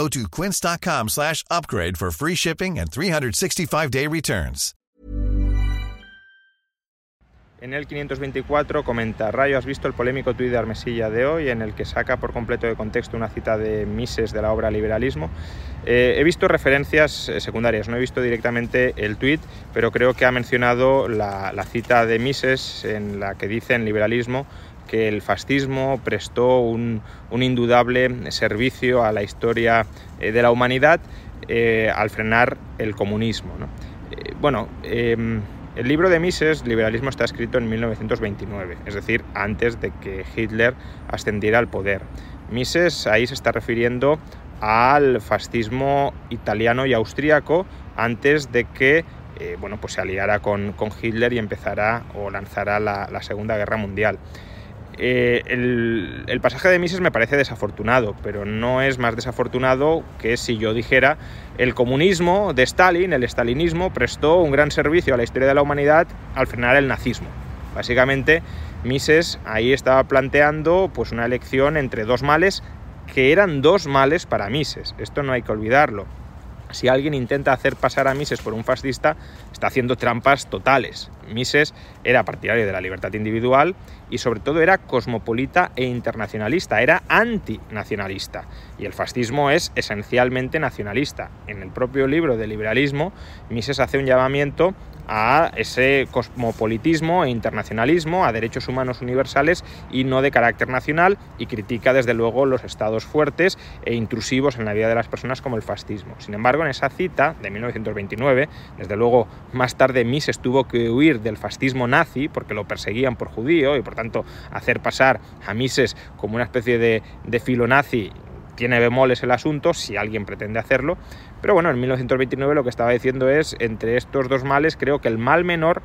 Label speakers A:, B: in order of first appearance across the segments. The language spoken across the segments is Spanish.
A: Go to quince.com slash upgrade for free shipping and 365-day returns.
B: En el 524 comenta, Rayo, ¿has visto el polémico tuit de Armesilla de hoy en el que saca por completo de contexto una cita de Mises de la obra Liberalismo? Eh, he visto referencias eh, secundarias, no he visto directamente el tuit, pero creo que ha mencionado la, la cita de Mises en la que dice en Liberalismo que el fascismo prestó un, un indudable servicio a la historia eh, de la humanidad eh, al frenar el comunismo. ¿no? Eh, bueno, em, el libro de Mises, Liberalismo, está escrito en 1929, es decir, antes de que Hitler ascendiera al poder. Mises ahí se está refiriendo al fascismo italiano y austríaco antes de que bueno, pues se aliara con, con, Hitler y empezara o lanzara la, la Segunda Guerra Mundial. Eh, el, el, pasaje de Mises me parece desafortunado, pero no es más desafortunado que si yo dijera el comunismo de Stalin, el stalinismo, prestó un gran servicio a la historia de la humanidad al frenar el nazismo. Básicamente, Mises ahí estaba planteando pues, una elección entre dos males que eran dos males para Mises. Esto no hay que olvidarlo. Si alguien intenta hacer pasar a Mises por un fascista, está haciendo trampas totales. Mises era partidario de la libertad individual y sobre todo era cosmopolita e internacionalista, era antinacionalista. Y el fascismo es esencialmente nacionalista. En el propio libro de liberalismo, Mises hace un llamamiento a ese cosmopolitismo e internacionalismo, a derechos humanos universales y no de carácter nacional, y critica desde luego los estados fuertes e intrusivos en la vida de las personas como el fascismo. Sin embargo, en esa cita de 1929, desde luego más tarde Mises tuvo que huir del fascismo nazi porque lo perseguían por judío y por tanto hacer pasar a Mises como una especie de, de filo nazi tiene bemoles el asunto, si alguien pretende hacerlo, pero bueno, en 1929 lo que estaba diciendo es, entre estos dos males, creo que el mal menor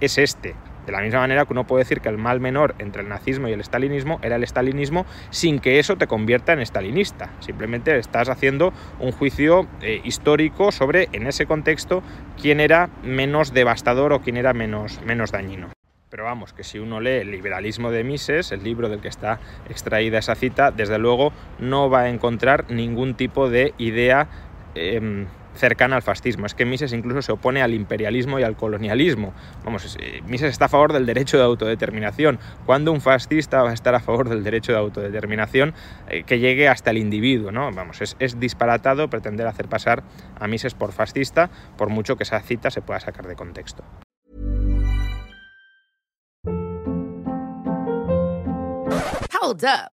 B: es este. De la misma manera que uno puede decir que el mal menor entre el nazismo y el estalinismo era el estalinismo sin que eso te convierta en estalinista. Simplemente estás haciendo un juicio eh, histórico sobre, en ese contexto, quién era menos devastador o quién era menos, menos dañino. Pero vamos, que si uno lee el liberalismo de Mises, el libro del que está extraída esa cita, desde luego no va a encontrar ningún tipo de idea eh, cercana al fascismo. Es que Mises incluso se opone al imperialismo y al colonialismo. Vamos, eh, Mises está a favor del derecho de autodeterminación. ¿Cuándo un fascista va a estar a favor del derecho de autodeterminación eh, que llegue hasta el individuo? ¿no? Vamos, es, es disparatado pretender hacer pasar a Mises por fascista, por mucho que esa cita se pueda sacar de contexto.
C: Hold up.